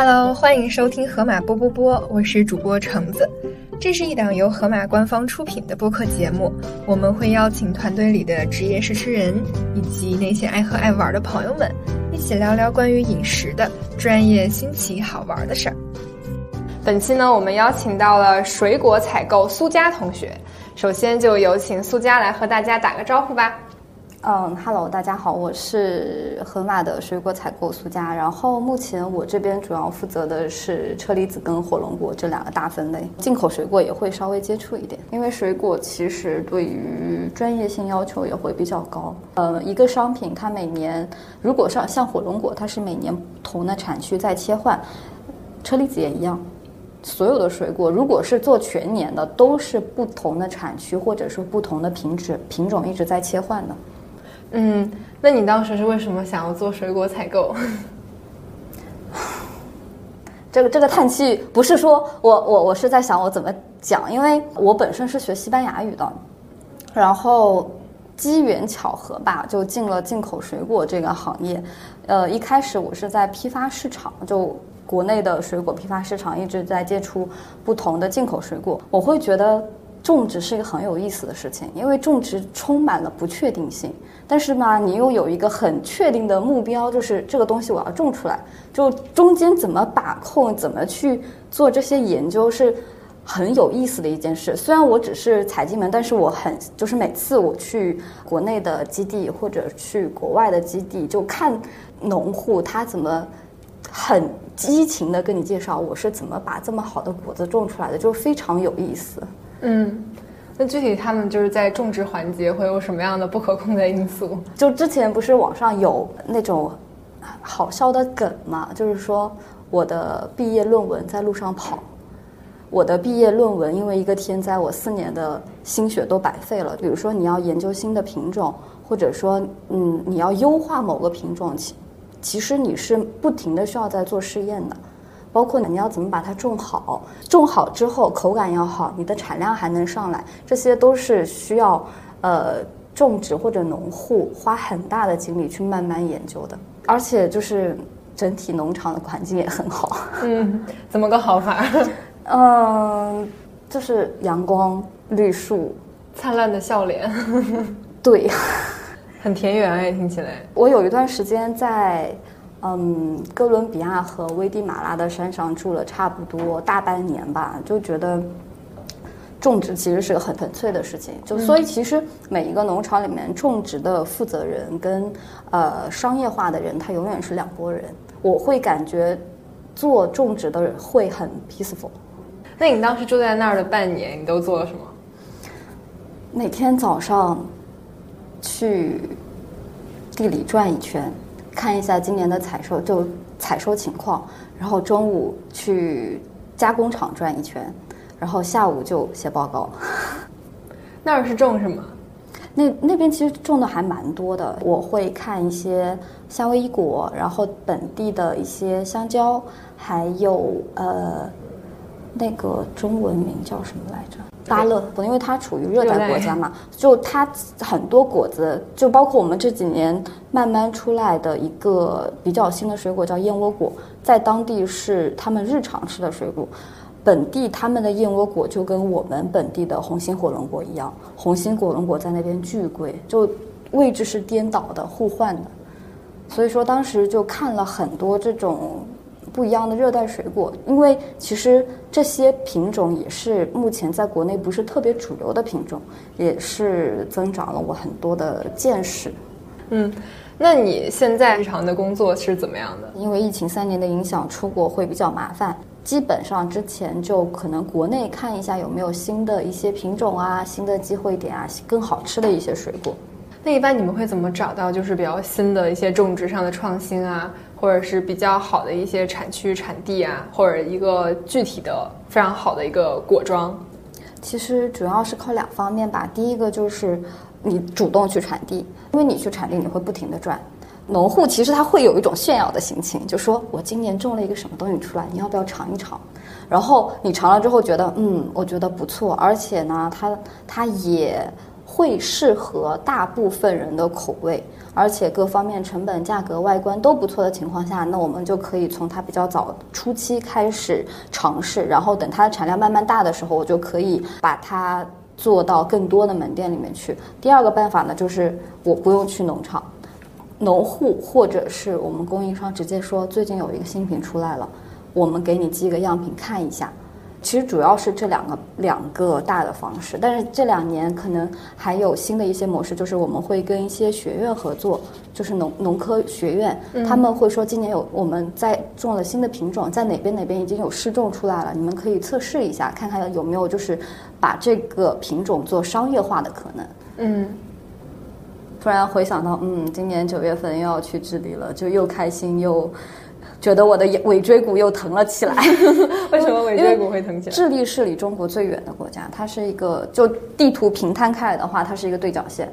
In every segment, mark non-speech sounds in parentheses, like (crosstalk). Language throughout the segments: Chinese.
Hello，欢迎收听河马波波波，我是主播橙子。这是一档由河马官方出品的播客节目，我们会邀请团队里的职业试吃人以及那些爱喝爱玩的朋友们，一起聊聊关于饮食的专业、新奇、好玩的事儿。本期呢，我们邀请到了水果采购苏佳同学，首先就有请苏佳来和大家打个招呼吧。嗯，Hello，大家好，我是河马的水果采购苏佳。然后目前我这边主要负责的是车厘子跟火龙果这两个大分类，进口水果也会稍微接触一点，因为水果其实对于专业性要求也会比较高。呃，一个商品它每年如果像像火龙果，它是每年不同的产区在切换，车厘子也一样。所有的水果，如果是做全年的，都是不同的产区或者说不同的品质品种一直在切换的。嗯，那你当时是为什么想要做水果采购？(laughs) 这个这个叹气不是说我我我是在想我怎么讲，因为我本身是学西班牙语的，然后机缘巧合吧，就进了进口水果这个行业。呃，一开始我是在批发市场，就国内的水果批发市场一直在接触不同的进口水果，我会觉得。种植是一个很有意思的事情，因为种植充满了不确定性。但是呢，你又有一个很确定的目标，就是这个东西我要种出来。就中间怎么把控，怎么去做这些研究，是很有意思的一件事。虽然我只是采进门，但是我很就是每次我去国内的基地或者去国外的基地，就看农户他怎么很激情的跟你介绍我是怎么把这么好的果子种出来的，就非常有意思。嗯，那具体他们就是在种植环节会有什么样的不可控的因素？就之前不是网上有那种好笑的梗嘛，就是说我的毕业论文在路上跑，我的毕业论文因为一个天灾，我四年的心血都白费了。比如说你要研究新的品种，或者说嗯你要优化某个品种，其其实你是不停的需要在做试验的。包括你要怎么把它种好，种好之后口感要好，你的产量还能上来，这些都是需要呃种植或者农户花很大的精力去慢慢研究的。而且就是整体农场的环境也很好。嗯，怎么个好法？嗯，(laughs) 就是阳光、绿树、灿烂的笑脸。(laughs) 对，很田园哎，听起来。(laughs) 我有一段时间在。嗯，哥伦比亚和危地马拉的山上住了差不多大半年吧，就觉得种植其实是个很纯粹的事情。就所以其实每一个农场里面种植的负责人跟呃商业化的人，他永远是两拨人。我会感觉做种植的人会很 peaceful。那你当时住在那儿的半年，你都做了什么？每天早上去地里转一圈。看一下今年的采收，就采收情况，然后中午去加工厂转一圈，然后下午就写报告。(laughs) 那儿是种什么？那那边其实种的还蛮多的。我会看一些夏威夷果，然后本地的一些香蕉，还有呃，那个中文名叫什么来着？芭乐，因为它处于热带国家嘛，就它很多果子，就包括我们这几年慢慢出来的一个比较新的水果叫燕窝果，在当地是他们日常吃的水果。本地他们的燕窝果就跟我们本地的红心火龙果一样，红心火龙果在那边巨贵，就位置是颠倒的、互换的。所以说当时就看了很多这种。不一样的热带水果，因为其实这些品种也是目前在国内不是特别主流的品种，也是增长了我很多的见识。嗯，那你现在日常的工作是怎么样的？因为疫情三年的影响，出国会比较麻烦。基本上之前就可能国内看一下有没有新的一些品种啊、新的机会点啊、更好吃的一些水果。那一般你们会怎么找到就是比较新的一些种植上的创新啊？或者是比较好的一些产区、产地啊，或者一个具体的非常好的一个果庄，其实主要是靠两方面吧。第一个就是你主动去产地，因为你去产地你会不停的转。农户其实他会有一种炫耀的心情，就说我今年种了一个什么东西出来，你要不要尝一尝？然后你尝了之后觉得，嗯，我觉得不错，而且呢，它它也会适合大部分人的口味。而且各方面成本、价格、外观都不错的情况下，那我们就可以从它比较早初期开始尝试，然后等它的产量慢慢大的时候，我就可以把它做到更多的门店里面去。第二个办法呢，就是我不用去农场。农户或者是我们供应商直接说，最近有一个新品出来了，我们给你寄个样品看一下。其实主要是这两个两个大的方式，但是这两年可能还有新的一些模式，就是我们会跟一些学院合作，就是农农科学院，他们会说今年有我们在种了新的品种，在哪边哪边已经有试种出来了，你们可以测试一下，看看有没有就是把这个品种做商业化的可能。嗯。突然回想到，嗯，今年九月份又要去智利了，就又开心又觉得我的尾椎骨又疼了起来。(laughs) 为什么尾椎骨会疼起来？智利是离中国最远的国家，它是一个就地图平摊开来的话，它是一个对角线。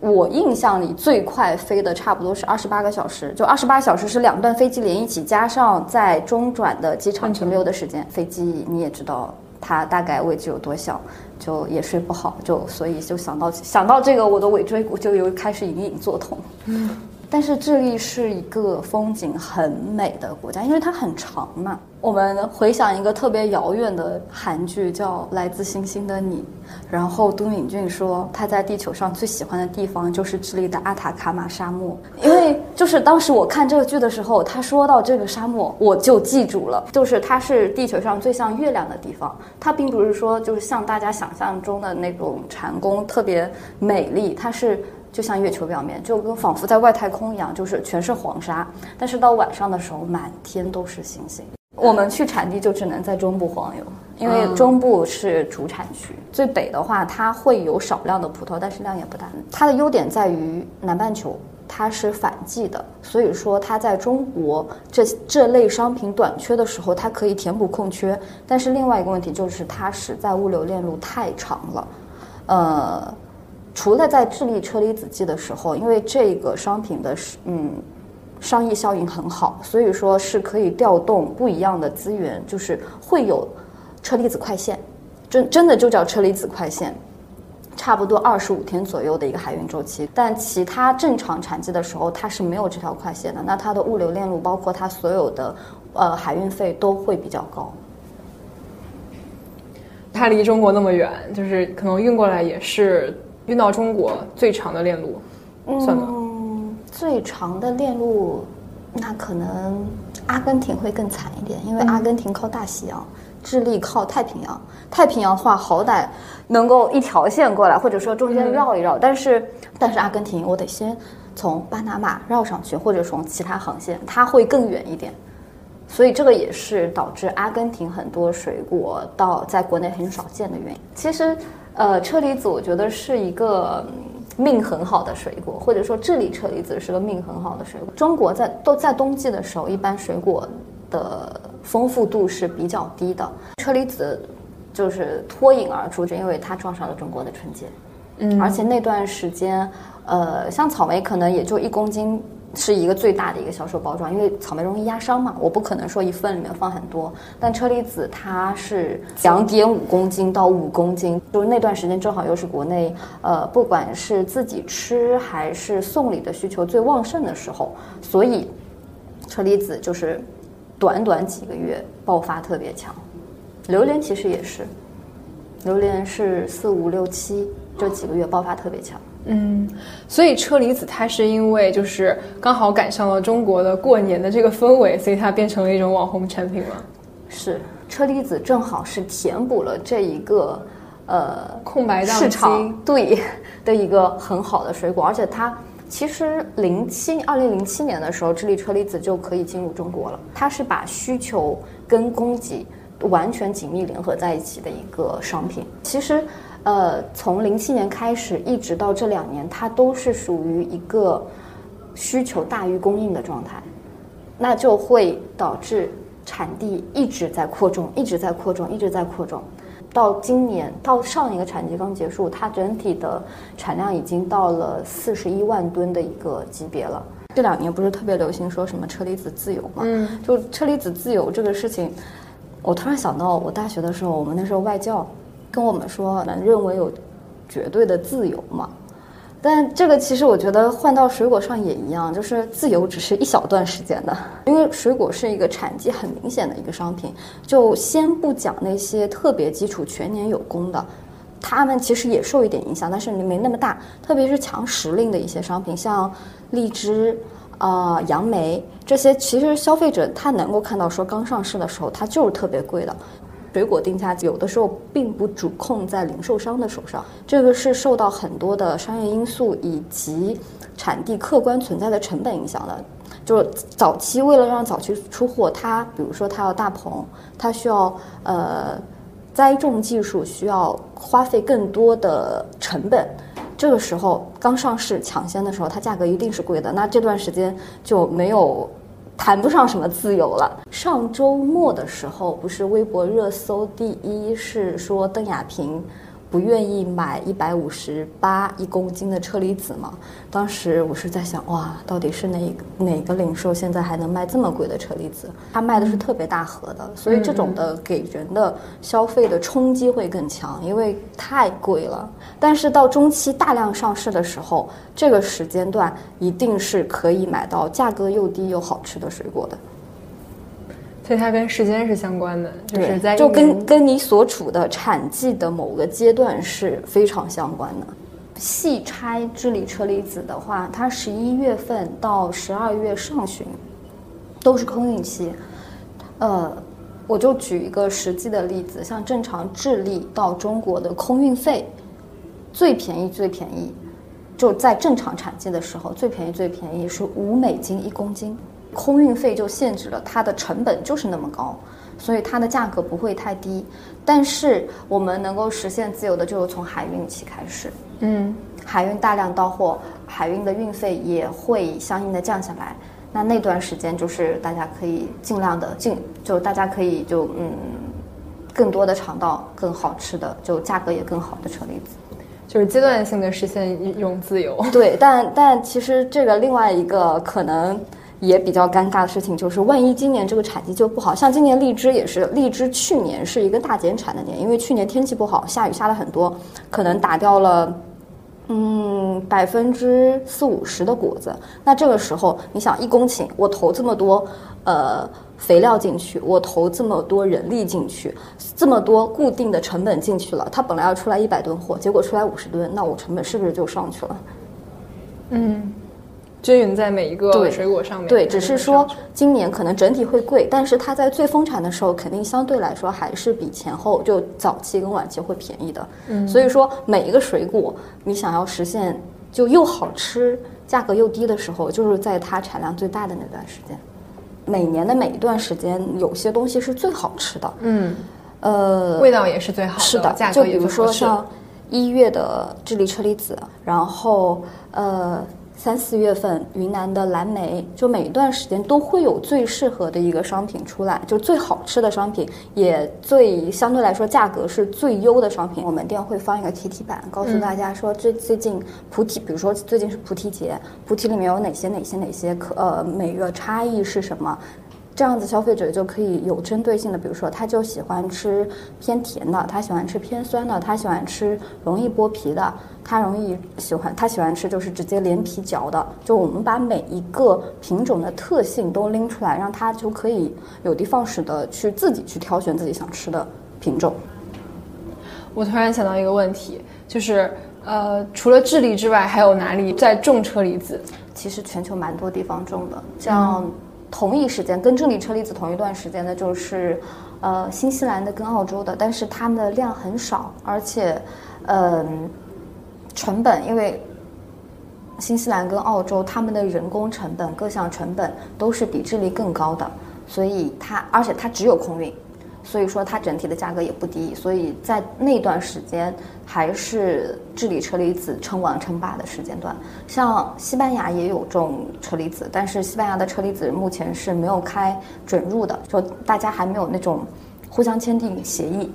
我印象里最快飞的差不多是二十八个小时，就二十八小时是两段飞机连一起，加上在中转的机场停留的时间。飞机你也知道，它大概位置有多小。就也睡不好，就所以就想到想到这个，我的尾椎骨就又开始隐隐作痛。嗯。但是智利是一个风景很美的国家，因为它很长嘛。我们回想一个特别遥远的韩剧，叫《来自星星的你》，然后都敏俊说他在地球上最喜欢的地方就是智利的阿塔卡马沙漠，因为就是当时我看这个剧的时候，他说到这个沙漠，我就记住了，就是它是地球上最像月亮的地方。它并不是说就是像大家想象中的那种禅宫特别美丽，它是。就像月球表面，就跟仿佛在外太空一样，就是全是黄沙。但是到晚上的时候，满天都是星星。我们去产地就只能在中部晃悠，因为中部是主产区。最北的话，它会有少量的葡萄，但是量也不大。它的优点在于南半球它是反季的，所以说它在中国这这类商品短缺的时候，它可以填补空缺。但是另外一个问题就是它实在物流链路太长了，呃。除了在智利车厘子季的时候，因为这个商品的嗯商业效应很好，所以说是可以调动不一样的资源，就是会有车厘子快线，真真的就叫车厘子快线，差不多二十五天左右的一个海运周期。但其他正常产季的时候，它是没有这条快线的，那它的物流链路包括它所有的呃海运费都会比较高。它离中国那么远，就是可能运过来也是。运到中国最长的链路，算吗？最长的链路，那可能阿根廷会更惨一点，因为阿根廷靠大西洋，智利靠太平洋。太平洋的话，好歹能够一条线过来，或者说中间绕一绕。但是，但是阿根廷，我得先从巴拿马绕上去，或者从其他航线，它会更远一点。所以，这个也是导致阿根廷很多水果到在国内很少见的原因。其实。呃，车厘子我觉得是一个命很好的水果，或者说智利车厘子是个命很好的水果。中国在都在冬季的时候，一般水果的丰富度是比较低的，车厘子就是脱颖而出，就因为它撞上了中国的春节。嗯，而且那段时间，呃，像草莓可能也就一公斤。是一个最大的一个销售包装，因为草莓容易压伤嘛，我不可能说一份里面放很多。但车厘子它是两点五公斤到五公斤，就是那段时间正好又是国内呃不管是自己吃还是送礼的需求最旺盛的时候，所以车厘子就是短短几个月爆发特别强。榴莲其实也是，榴莲是四五六七这几个月爆发特别强。嗯，所以车厘子它是因为就是刚好赶上了中国的过年的这个氛围，所以它变成了一种网红产品吗？是，车厘子正好是填补了这一个呃空白市场对的一个很好的水果，而且它其实零七二零零七年的时候，智利车厘子就可以进入中国了。它是把需求跟供给完全紧密联合在一起的一个商品。其实。呃，从零七年开始，一直到这两年，它都是属于一个需求大于供应的状态，那就会导致产地一直在扩种，一直在扩种，一直在扩种。到今年，到上一个产季刚结束，它整体的产量已经到了四十一万吨的一个级别了。这两年不是特别流行说什么车厘子自由嘛？嗯，就车厘子自由这个事情，我突然想到，我大学的时候，我们那时候外教。跟我们说，能认为有绝对的自由吗？但这个其实我觉得换到水果上也一样，就是自由只是一小段时间的，因为水果是一个产季很明显的一个商品。就先不讲那些特别基础全年有功的，他们其实也受一点影响，但是没那么大。特别是强时令的一些商品，像荔枝、啊杨梅这些，其实消费者他能够看到说刚上市的时候它就是特别贵的。水果定价有的时候并不主控在零售商的手上，这个是受到很多的商业因素以及产地客观存在的成本影响的。就是早期为了让早期出货，它比如说它要大棚，它需要呃栽种技术需要花费更多的成本，这个时候刚上市抢先的时候，它价格一定是贵的。那这段时间就没有。谈不上什么自由了。上周末的时候，不是微博热搜第一是说邓亚萍。不愿意买一百五十八一公斤的车厘子吗？当时我是在想，哇，到底是哪哪个零售现在还能卖这么贵的车厘子？它卖的是特别大盒的，所以这种的给人的消费的冲击会更强，因为太贵了。但是到中期大量上市的时候，这个时间段一定是可以买到价格又低又好吃的水果的。所以它跟时间是相关的，就是在就跟跟你所处的产季的某个阶段是非常相关的。细拆智利车厘子的话，它十一月份到十二月上旬都是空运期。呃，我就举一个实际的例子，像正常智利到中国的空运费，最便宜最便宜，就在正常产季的时候，最便宜最便宜是五美金一公斤。空运费就限制了它的成本就是那么高，所以它的价格不会太低。但是我们能够实现自由的，就是从海运起开始。嗯，海运大量到货，海运的运费也会相应的降下来。那那段时间就是大家可以尽量的尽，就大家可以就嗯，更多的尝到更好吃的，就价格也更好的车厘子，就是阶段性的实现一种自由。对，但但其实这个另外一个可能。也比较尴尬的事情就是，万一今年这个产季就不好，像今年荔枝也是，荔枝去年是一个大减产的年，因为去年天气不好，下雨下了很多，可能打掉了，嗯，百分之四五十的果子。那这个时候，你想一公顷，我投这么多，呃，肥料进去，我投这么多人力进去，这么多固定的成本进去了，它本来要出来一百吨货，结果出来五十吨，那我成本是不是就上去了？嗯。均匀在每一个水果上面。对，只是说今年可能整体会贵，但是它在最丰产的时候，肯定相对来说还是比前后就早期跟晚期会便宜的。嗯，所以说每一个水果，你想要实现就又好吃，价格又低的时候，就是在它产量最大的那段时间。每年的每一段时间，有些东西是最好吃的。嗯，呃，味道也是最好的。是的，价格就比如说像一月的智利车厘子，然后呃。三四月份，云南的蓝莓，就每一段时间都会有最适合的一个商品出来，就最好吃的商品，也最相对来说价格是最优的商品。我们店会放一个提提板，告诉大家说，最最近菩提，比如说最近是菩提节，菩提里面有哪些哪些哪些可呃每个差异是什么。这样子消费者就可以有针对性的，比如说他就喜欢吃偏甜的，他喜欢吃偏酸的，他喜欢吃容易剥皮的，他容易喜欢他喜欢吃就是直接连皮嚼的。就我们把每一个品种的特性都拎出来，让他就可以有的放矢的去自己去挑选自己想吃的品种。我突然想到一个问题，就是呃，除了智利之外，还有哪里在种车厘子？其实全球蛮多地方种的，像。同一时间跟智利车厘子同一段时间的，就是，呃，新西兰的跟澳洲的，但是它们的量很少，而且，嗯，成本因为新西兰跟澳洲他们的人工成本各项成本都是比智利更高的，所以它而且它只有空运。所以说它整体的价格也不低，所以在那段时间还是智利车厘子称王称霸的时间段。像西班牙也有种车厘子，但是西班牙的车厘子目前是没有开准入的，就大家还没有那种互相签订协议。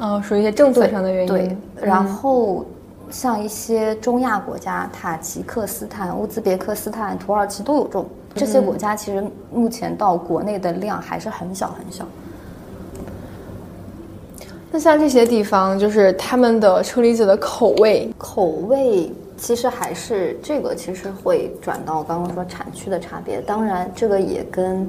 哦，属于一些政策上的原因。对，然后像一些中亚国家，塔吉克斯坦、乌兹别克斯坦、土耳其都有种。这些国家其实目前到国内的量还是很小很小。那像这些地方，就是他们的车厘子的口味，口味其实还是这个，其实会转到刚刚说产区的差别。当然，这个也跟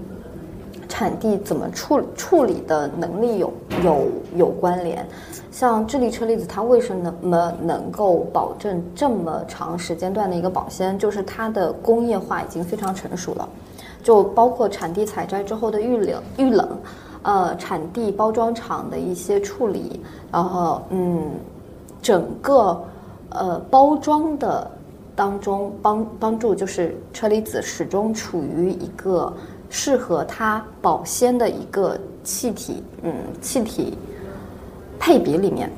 产地怎么处处理的能力有有有关联。像智利车厘子，它为什么能够保证这么长时间段的一个保鲜？就是它的工业化已经非常成熟了，就包括产地采摘之后的预冷预冷，呃，产地包装厂的一些处理，然后嗯，整个呃包装的当中帮帮助，就是车厘子始终处于一个适合它保鲜的一个气体，嗯，气体。配比里面，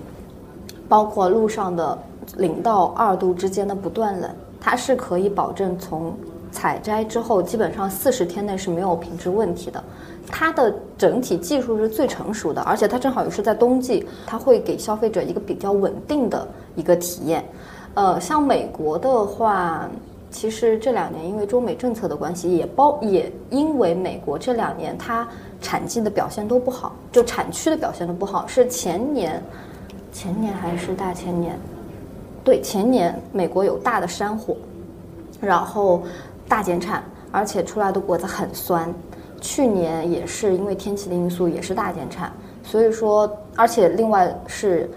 包括路上的零到二度之间的不断冷，它是可以保证从采摘之后基本上四十天内是没有品质问题的。它的整体技术是最成熟的，而且它正好也是在冬季，它会给消费者一个比较稳定的一个体验。呃，像美国的话。其实这两年因为中美政策的关系，也包也因为美国这两年它产季的表现都不好，就产区的表现都不好。是前年，前年还是大前年？对，前年美国有大的山火，然后大减产，而且出来的果子很酸。去年也是因为天气的因素，也是大减产。所以说，而且另外是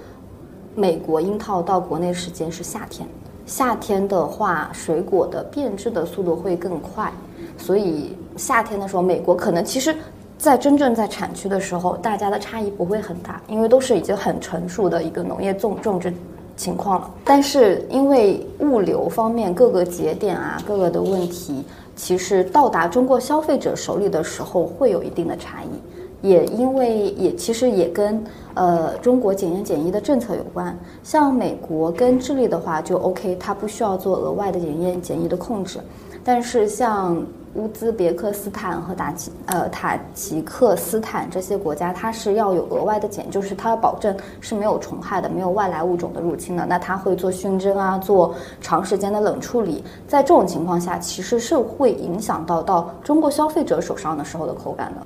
美国樱桃到国内时间是夏天。夏天的话，水果的变质的速度会更快，所以夏天的时候，美国可能其实，在真正在产区的时候，大家的差异不会很大，因为都是已经很成熟的一个农业种种植情况了。但是因为物流方面各个节点啊，各个的问题，其实到达中国消费者手里的时候会有一定的差异。也因为也其实也跟呃中国检验检疫的政策有关，像美国跟智利的话就 OK，它不需要做额外的检验检疫的控制，但是像乌兹别克斯坦和塔吉呃塔吉克斯坦这些国家，它是要有额外的检，就是它要保证是没有虫害的，没有外来物种的入侵的，那它会做熏蒸啊，做长时间的冷处理，在这种情况下，其实是会影响到到中国消费者手上的时候的口感的。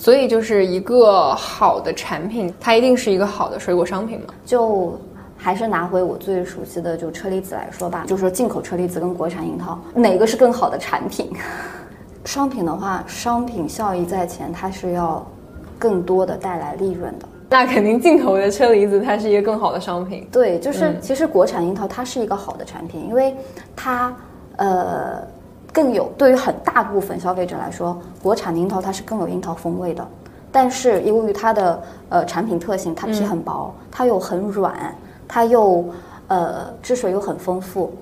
所以就是一个好的产品，它一定是一个好的水果商品吗？就还是拿回我最熟悉的就车厘子来说吧，就说进口车厘子跟国产樱桃哪个是更好的产品？商品的话，商品效益在前，它是要更多的带来利润的。那肯定进口的车厘子它是一个更好的商品。对，就是其实国产樱桃它是一个好的产品，因为它呃。更有对于很大部分消费者来说，国产樱桃它是更有樱桃风味的，但是由于它的呃产品特性，它皮很薄，它又很软，它又呃汁水又很丰富，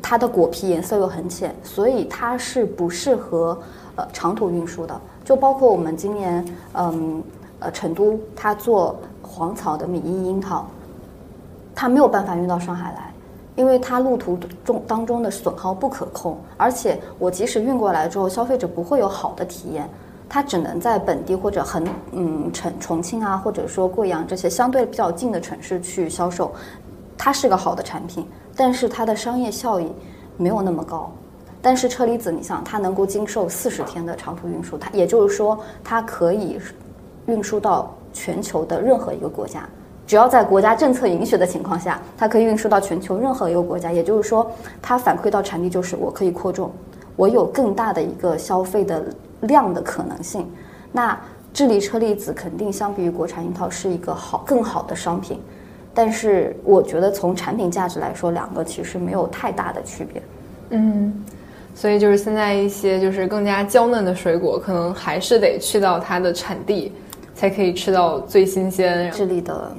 它的果皮颜色又很浅，所以它是不适合呃长途运输的。就包括我们今年嗯呃成都它做黄草的米一樱桃，它没有办法运到上海来。因为它路途中当中的损耗不可控，而且我即使运过来之后，消费者不会有好的体验，它只能在本地或者很嗯重重庆啊，或者说贵阳这些相对比较近的城市去销售，它是个好的产品，但是它的商业效益没有那么高。但是车厘子，你想它能够经受四十天的长途运输，它也就是说它可以运输到全球的任何一个国家。只要在国家政策允许的情况下，它可以运输到全球任何一个国家。也就是说，它反馈到产地就是我可以扩种，我有更大的一个消费的量的可能性。那智利车厘子肯定相比于国产樱桃是一个好更好的商品，但是我觉得从产品价值来说，两个其实没有太大的区别。嗯，所以就是现在一些就是更加娇嫩的水果，可能还是得去到它的产地。才可以吃到最新鲜。智利的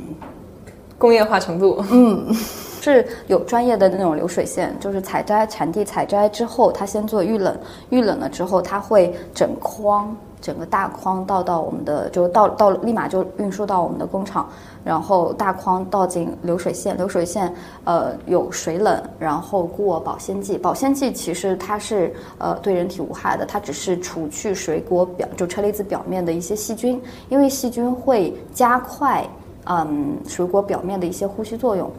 工业化程度，嗯，(laughs) 是有专业的那种流水线，就是采摘产地采摘之后，它先做预冷，预冷了之后，它会整筐。整个大筐倒到我们的，就到到立马就运输到我们的工厂，然后大筐倒进流水线，流水线呃有水冷，然后过保鲜剂，保鲜剂其实它是呃对人体无害的，它只是除去水果表就车厘子表面的一些细菌，因为细菌会加快嗯水果表面的一些呼吸作用。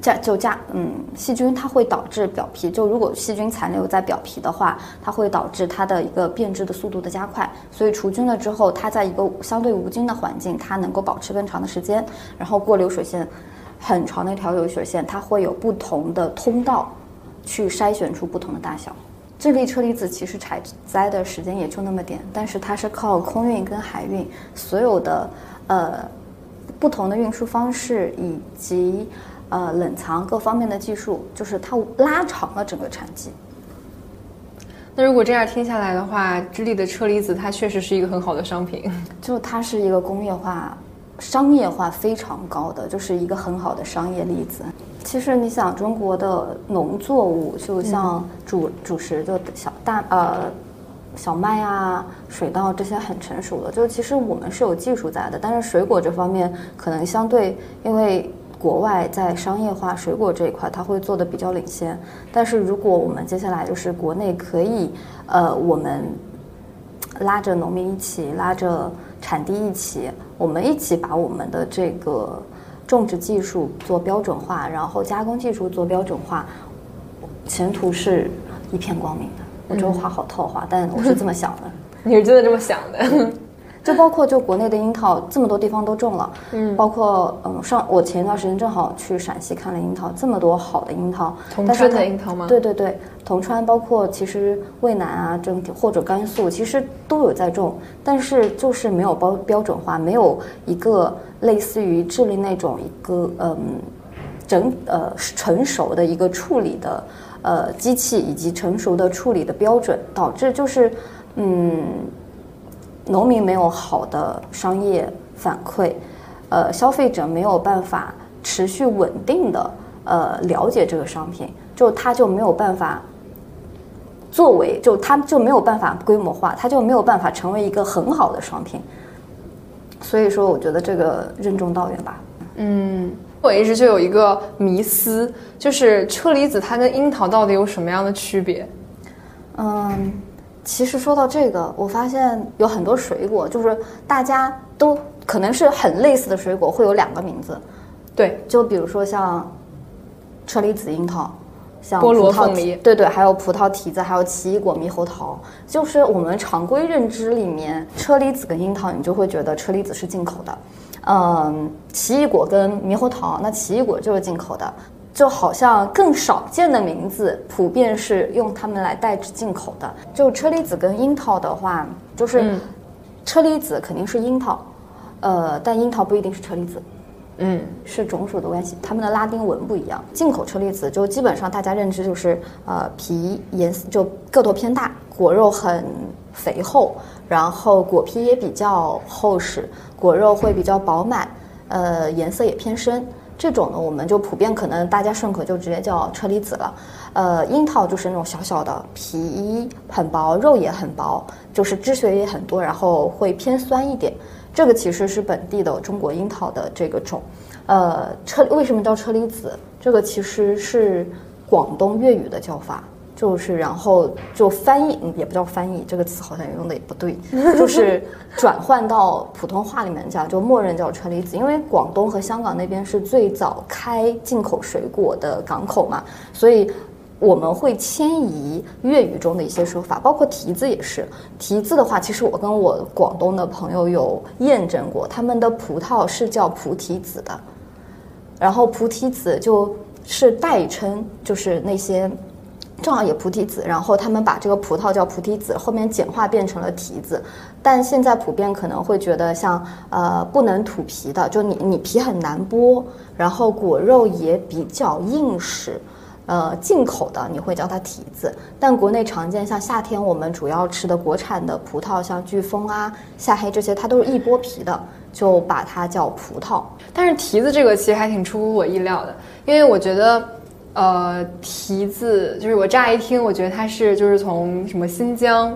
加就加嗯，细菌它会导致表皮就如果细菌残留在表皮的话，它会导致它的一个变质的速度的加快。所以除菌了之后，它在一个相对无菌的环境，它能够保持更长的时间。然后过流水线，很长的一条流水线，它会有不同的通道去筛选出不同的大小。这粒车厘子其实采摘的时间也就那么点，但是它是靠空运跟海运所有的呃不同的运输方式以及呃冷藏各方面的技术，就是它拉长了整个产季。那如果这样听下来的话，智利的车厘子它确实是一个很好的商品，(laughs) 就它是一个工业化、商业化非常高的，就是一个很好的商业例子。其实你想，中国的农作物就像主主食，就小大呃小麦啊、水稻这些很成熟的，就其实我们是有技术在的，但是水果这方面可能相对，因为国外在商业化水果这一块，它会做的比较领先。但是如果我们接下来就是国内可以，呃，我们拉着农民一起，拉着产地一起，我们一起把我们的这个。种植技术做标准化，然后加工技术做标准化，前途是一片光明的。我这话好套话，但我是这么想的。(laughs) 你是真的这么想的？就包括就国内的樱桃，这么多地方都种了，嗯，包括嗯上我前一段时间正好去陕西看了樱桃，这么多好的樱桃，铜川的樱桃吗？对对对，铜川包括其实渭南啊，整体或者甘肃其实都有在种，但是就是没有标标准化，没有一个类似于智利那种一个嗯整呃成熟的一个处理的呃机器以及成熟的处理的标准，导致就是嗯。农民没有好的商业反馈，呃，消费者没有办法持续稳定的呃了解这个商品，就他就没有办法作为，就他就没有办法规模化，他就没有办法成为一个很好的商品。所以说，我觉得这个任重道远吧。嗯，我一直就有一个迷思，就是车厘子它跟樱桃到底有什么样的区别？嗯。其实说到这个，我发现有很多水果，就是大家都可能是很类似的水果，会有两个名字。对，就比如说像车厘子、樱桃，像菠萝、凤梨，对对，还有葡萄、提子，还有奇异果、猕猴桃。就是我们常规认知里面，车厘子跟樱桃，你就会觉得车厘子是进口的，嗯，奇异果跟猕猴桃，那奇异果就是进口的。就好像更少见的名字，普遍是用它们来代指进口的。就车厘子跟樱桃的话，就是车厘子肯定是樱桃，呃，但樱桃不一定是车厘子，嗯，是种属的关系，它们的拉丁文不一样。进口车厘子就基本上大家认知就是呃皮颜色就个头偏大，果肉很肥厚，然后果皮也比较厚实，果肉会比较饱满，呃，颜色也偏深。这种呢，我们就普遍可能大家顺口就直接叫车厘子了。呃，樱桃就是那种小小的，皮很薄，肉也很薄，就是汁水也很多，然后会偏酸一点。这个其实是本地的中国樱桃的这个种。呃，车为什么叫车厘子？这个其实是广东粤语的叫法。就是，然后就翻译，也不叫翻译，这个词好像用的也不对，就是 (laughs) 转换到普通话里面讲，就默认叫车厘子。因为广东和香港那边是最早开进口水果的港口嘛，所以我们会迁移粤语中的一些说法，包括提子也是。提子的话，其实我跟我广东的朋友有验证过，他们的葡萄是叫菩提子的，然后菩提子就是代称，就是那些。正好也菩提子，然后他们把这个葡萄叫菩提子，后面简化变成了提子。但现在普遍可能会觉得像呃不能吐皮的，就你你皮很难剥，然后果肉也比较硬实，呃进口的你会叫它提子。但国内常见像夏天我们主要吃的国产的葡萄，像飓风啊、夏黑这些，它都是易剥皮的，就把它叫葡萄。但是提子这个其实还挺出乎我意料的，因为我觉得。呃，提子就是我乍一听，我觉得它是就是从什么新疆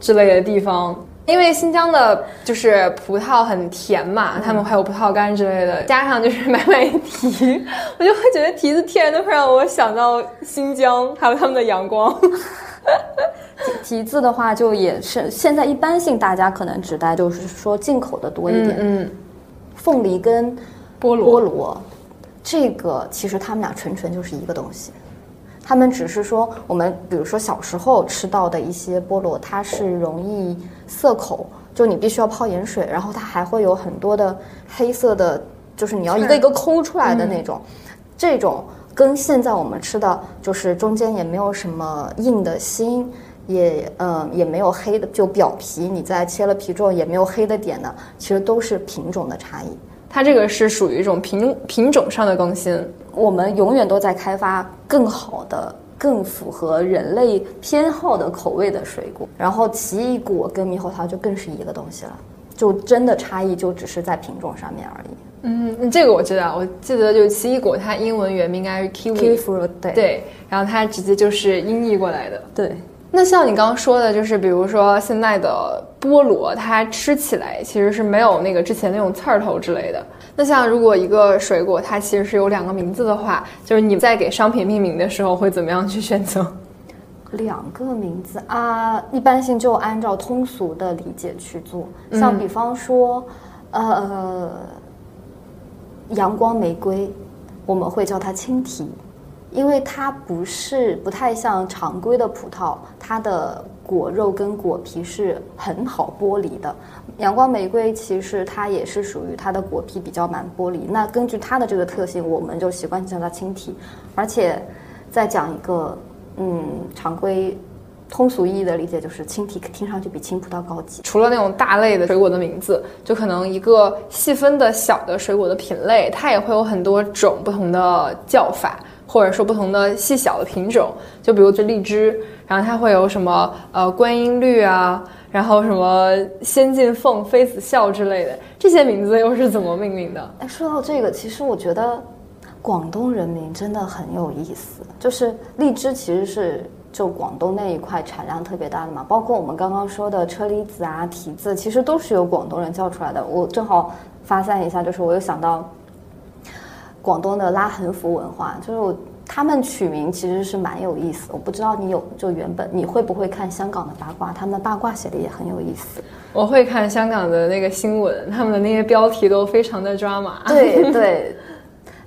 之类的地方，因为新疆的就是葡萄很甜嘛，他们还有葡萄干之类的，加上就是买买提，我就会觉得提子天然的会让我想到新疆，还有他们的阳光。(laughs) 提子的话，就也是现在一般性，大家可能指代就是说进口的多一点。嗯，凤梨跟菠萝。菠萝。这个其实他们俩纯纯就是一个东西，他们只是说我们比如说小时候吃到的一些菠萝，它是容易涩口，就你必须要泡盐水，然后它还会有很多的黑色的就是你要一个一个抠出来的那种，这种跟现在我们吃的就是中间也没有什么硬的心，也呃也没有黑的，就表皮你在切了皮之后也没有黑的点的，其实都是品种的差异。它这个是属于一种品品种上的更新，我们永远都在开发更好的、更符合人类偏好的口味的水果。然后奇异果跟猕猴桃就更是一个东西了，就真的差异就只是在品种上面而已。嗯，这个我知道，我记得就是奇异果，它英文原名应该是 kiwi fruit，对对，然后它直接就是音译过来的。对，那像你刚刚说的，就是比如说现在的菠萝，它吃起来其实是没有那个之前那种刺儿头之类的。那像如果一个水果它其实是有两个名字的话，就是你在给商品命名的时候会怎么样去选择？两个名字啊，一般性就按照通俗的理解去做，像比方说，呃。阳光玫瑰，我们会叫它青提，因为它不是不太像常规的葡萄，它的果肉跟果皮是很好剥离的。阳光玫瑰其实它也是属于它的果皮比较难剥离。那根据它的这个特性，我们就习惯性叫它青提。而且再讲一个，嗯，常规。通俗意义的理解就是青提听上去比青葡萄高级。除了那种大类的水果的名字，就可能一个细分的小的水果的品类，它也会有很多种不同的叫法，或者说不同的细小的品种。就比如这荔枝，然后它会有什么呃观音绿啊，然后什么仙境凤、妃子笑之类的，这些名字又是怎么命名的？哎，说到这个，其实我觉得广东人民真的很有意思，就是荔枝其实是。就广东那一块产量特别大的嘛，包括我们刚刚说的车厘子啊、提子，其实都是由广东人叫出来的。我正好发散一下，就是我又想到广东的拉横幅文化，就是他们取名其实是蛮有意思。我不知道你有就原本你会不会看香港的八卦，他们的八卦写的也很有意思。我会看香港的那个新闻，他们的那些标题都非常的抓马。对对，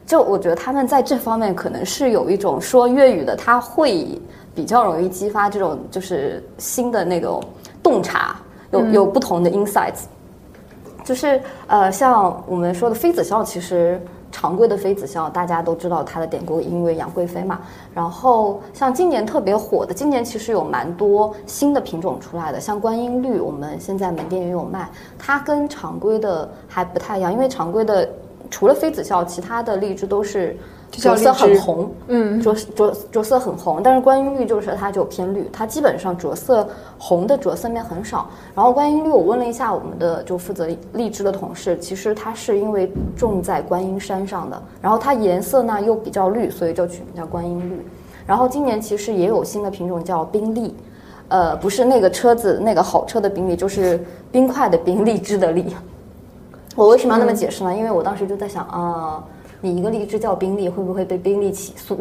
就我觉得他们在这方面可能是有一种说粤语的，他会。比较容易激发这种就是新的那种洞察，有有不同的 insights，就是呃，像我们说的妃子笑，其实常规的妃子笑大家都知道它的典故，因为杨贵妃嘛。然后像今年特别火的，今年其实有蛮多新的品种出来的，像观音绿，我们现在门店也有卖，它跟常规的还不太一样，因为常规的除了妃子笑，其他的荔枝都是。着色很红，嗯，着着着色很红，但是观音绿就是它就偏绿，它基本上着色红的着色面很少。然后观音绿，我问了一下我们的就负责荔枝的同事，其实它是因为种在观音山上的，然后它颜色呢又比较绿，所以就取名叫观音绿。然后今年其实也有新的品种叫宾利，呃，不是那个车子那个好车的宾利，就是冰块的冰，荔枝的荔。我为什么要那么解释呢？因为我当时就在想啊。你一个荔枝叫宾利，会不会被宾利起诉？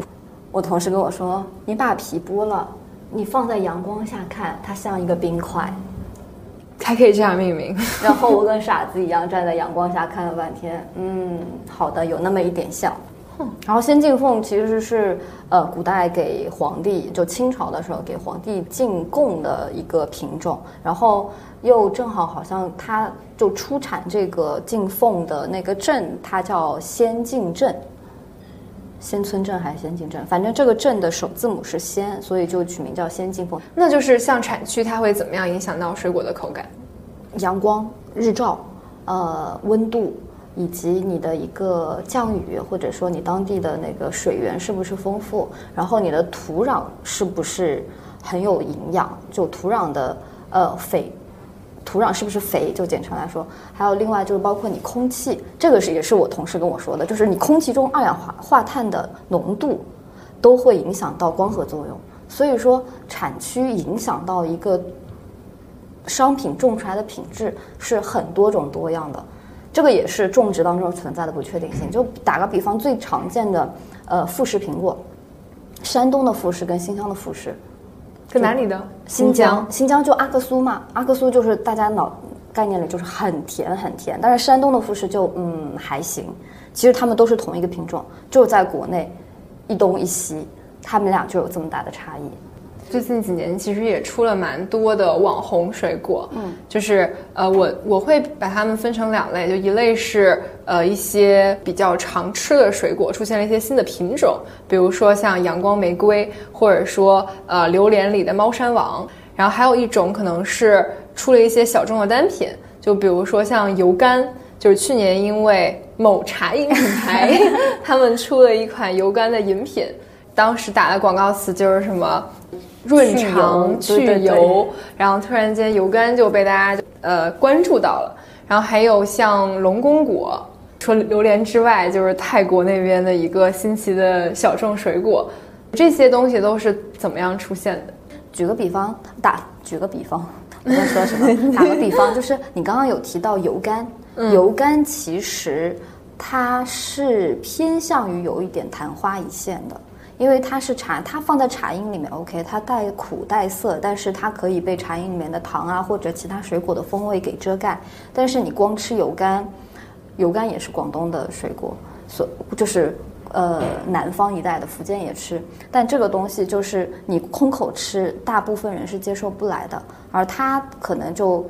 我同事跟我说，你把皮剥了，你放在阳光下看，它像一个冰块，(laughs) 还可以这样命名。(laughs) 然后我跟傻子一样站在阳光下看了半天，嗯，好的，有那么一点像。然后仙进凤其实是呃古代给皇帝，就清朝的时候给皇帝进贡的一个品种，然后又正好好像它就出产这个进凤的那个镇，它叫仙进镇，仙村镇还是仙境镇，反正这个镇的首字母是仙，所以就取名叫仙境凤。那就是像产区，它会怎么样影响到水果的口感？阳光、日照，呃，温度。以及你的一个降雨，或者说你当地的那个水源是不是丰富，然后你的土壤是不是很有营养，就土壤的呃肥，土壤是不是肥，就简称来说，还有另外就是包括你空气，这个是也是我同事跟我说的，就是你空气中二氧化化碳的浓度都会影响到光合作用，所以说产区影响到一个商品种出来的品质是很多种多样的。这个也是种植当中存在的不确定性。就打个比方，最常见的，呃，富士苹果，山东的富士跟新疆的富士，跟哪里的？新疆，新疆就阿克苏嘛。阿克苏就是大家脑概念里就是很甜很甜，但是山东的富士就嗯还行。其实它们都是同一个品种，就在国内一东一西，它们俩就有这么大的差异。最近几年其实也出了蛮多的网红水果，嗯，就是呃，我我会把它们分成两类，就一类是呃一些比较常吃的水果，出现了一些新的品种，比如说像阳光玫瑰，或者说呃榴莲里的猫山王，然后还有一种可能是出了一些小众的单品，就比如说像油柑，就是去年因为某茶饮品牌 (laughs) 他们出了一款油柑的饮品，当时打的广告词就是什么。润肠去油，然后突然间油柑就被大家呃关注到了。然后还有像龙宫果，除了榴莲之外，就是泰国那边的一个新奇的小众水果。这些东西都是怎么样出现的？举个比方，打举个比方，我在说什么？打个比方，就是你刚刚有提到油柑，(laughs) 油柑其实它是偏向于有一点昙花一现的。因为它是茶，它放在茶饮里面，OK，它带苦带涩，但是它可以被茶饮里面的糖啊或者其他水果的风味给遮盖。但是你光吃油柑，油柑也是广东的水果，所就是呃南方一带的福建也吃，但这个东西就是你空口吃，大部分人是接受不来的，而它可能就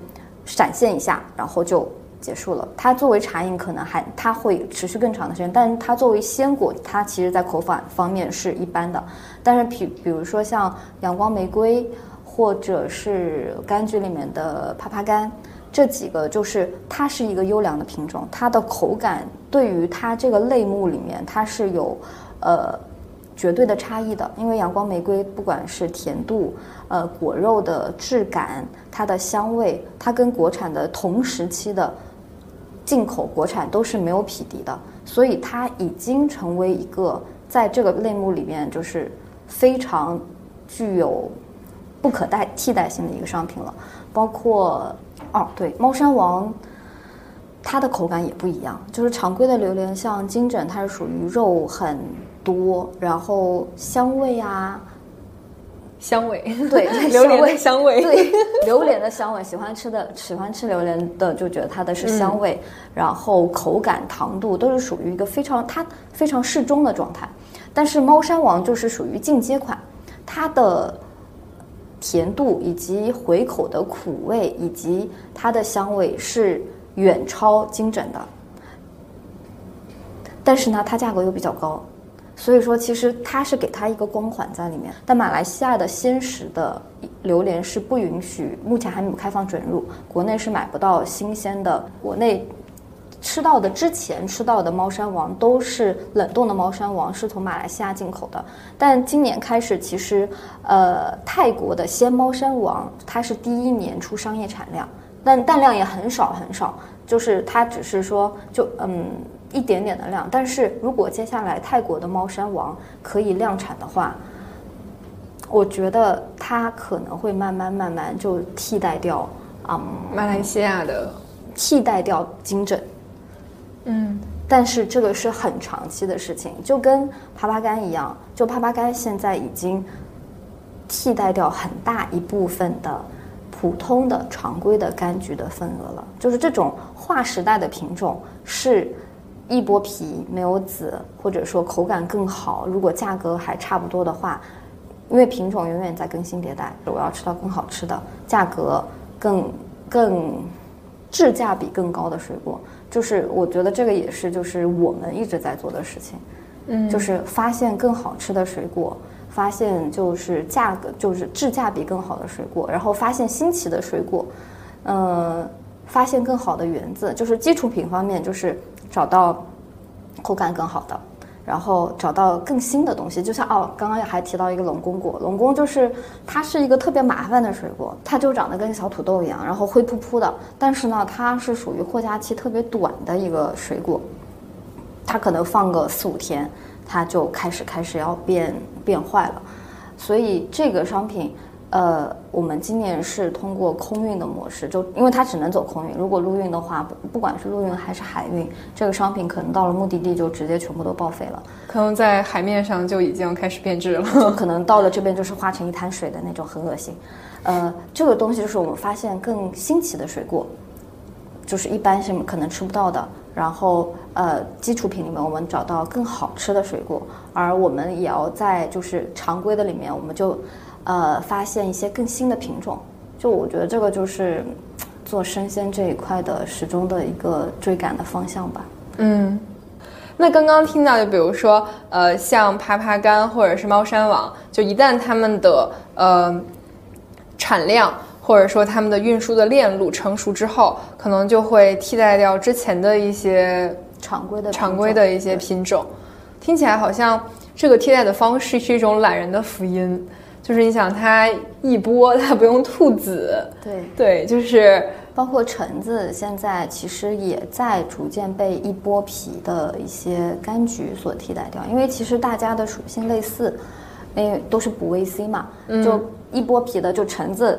闪现一下，然后就。结束了。它作为茶饮，可能还它会持续更长的时间，但是它作为鲜果，它其实在口感方面是一般的。但是比比如说像阳光玫瑰，或者是柑橘里面的帕帕柑，这几个就是它是一个优良的品种，它的口感对于它这个类目里面它是有呃绝对的差异的。因为阳光玫瑰不管是甜度，呃果肉的质感，它的香味，它跟国产的同时期的。进口国产都是没有匹敌的，所以它已经成为一个在这个类目里面就是非常具有不可代替代性的一个商品了。包括哦，对，猫山王，它的口感也不一样。就是常规的榴莲，像金枕，它是属于肉很多，然后香味啊。香味，对，(laughs) 榴莲的香味，对，榴莲的香味，喜欢吃的，喜欢吃榴莲的就觉得它的是香味，然后口感、糖度都是属于一个非常它非常适中的状态。但是猫山王就是属于进阶款，它的甜度以及回口的苦味以及它的香味是远超金枕的，但是呢，它价格又比较高。所以说，其实它是给它一个光环在里面。但马来西亚的鲜食的榴莲是不允许，目前还没有开放准入，国内是买不到新鲜的。国内吃到的之前吃到的猫山王都是冷冻的猫山王，是从马来西亚进口的。但今年开始，其实呃泰国的鲜猫山王它是第一年出商业产量，但蛋量也很少很少，就是它只是说就嗯。一点点的量，但是如果接下来泰国的猫山王可以量产的话，我觉得它可能会慢慢慢慢就替代掉啊马来西亚的，替代掉金枕，嗯，但是这个是很长期的事情，就跟帕帕柑一样，就帕帕柑现在已经替代掉很大一部分的普通的常规的柑橘的份额了，就是这种划时代的品种是。一剥皮没有籽，或者说口感更好，如果价格还差不多的话，因为品种永远在更新迭代，我要吃到更好吃的，价格更更质价比更高的水果，就是我觉得这个也是就是我们一直在做的事情，嗯，就是发现更好吃的水果，发现就是价格就是质价比更好的水果，然后发现新奇的水果，呃，发现更好的园子，就是基础品方面就是。找到口感更好的，然后找到更新的东西，就像哦，刚刚还提到一个龙宫果，龙宫就是它是一个特别麻烦的水果，它就长得跟小土豆一样，然后灰扑扑的，但是呢，它是属于货架期特别短的一个水果，它可能放个四五天，它就开始开始要变变坏了，所以这个商品。呃，我们今年是通过空运的模式，就因为它只能走空运，如果陆运的话，不不管是陆运还是海运，这个商品可能到了目的地就直接全部都报废了，可能在海面上就已经开始变质了，就可能到了这边就是化成一滩水的那种，很恶心。呃，这个东西就是我们发现更新奇的水果，就是一般是可能吃不到的，然后呃，基础品里面我们找到更好吃的水果，而我们也要在就是常规的里面，我们就。呃发现一些更新的品种。就我觉得这个就是做生鲜这一块的始终的一个追赶的方向吧。嗯。那刚刚听到，就比如说，呃，像爬爬柑或者是猫山王，就一旦他们的呃产量或者说他们的运输的链路成熟之后，可能就会替代掉之前的一些常规的常规的一些品种。听起来好像这个替代的方式是一种懒人的福音，就是你想它一剥，(laughs) 它不用吐籽，对对，就是。包括橙子，现在其实也在逐渐被一剥皮的一些柑橘所替代掉，因为其实大家的属性类似，因为都是补维 C 嘛，就一剥皮的就橙子。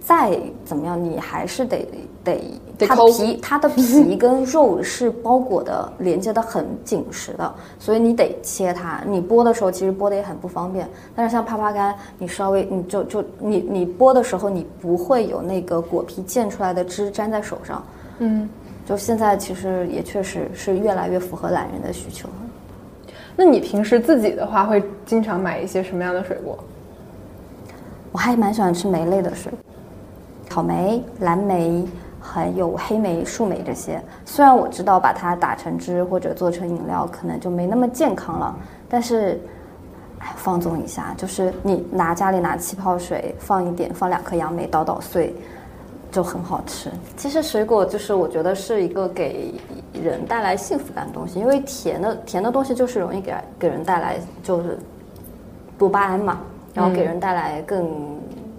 再怎么样，你还是得得它的皮，(laughs) 它的皮跟肉是包裹的，连接的很紧实的，所以你得切它。你剥的时候其实剥的也很不方便。但是像啪啪干，你稍微你就就你你剥的时候，你不会有那个果皮溅出来的汁粘在手上。嗯，就现在其实也确实是越来越符合懒人的需求。那你平时自己的话，会经常买一些什么样的水果？我还蛮喜欢吃莓类的水果。草莓、蓝莓，还有黑莓、树莓这些，虽然我知道把它打成汁或者做成饮料可能就没那么健康了，但是，哎，放纵一下，就是你拿家里拿气泡水，放一点，放两颗杨梅，捣捣碎，就很好吃。其实水果就是我觉得是一个给人带来幸福感的东西，因为甜的甜的东西就是容易给给人带来就是多巴胺嘛，然后给人带来更。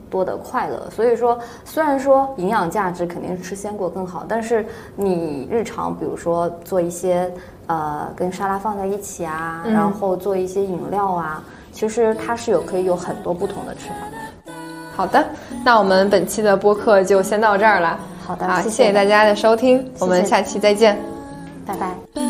多的快乐，所以说虽然说营养价值肯定是吃鲜果更好，但是你日常比如说做一些呃跟沙拉放在一起啊，然后做一些饮料啊，其实它是有可以有很多不同的吃法。好的，那我们本期的播客就先到这儿了。好的，好，谢谢大家的收听，我们下期再见，拜拜。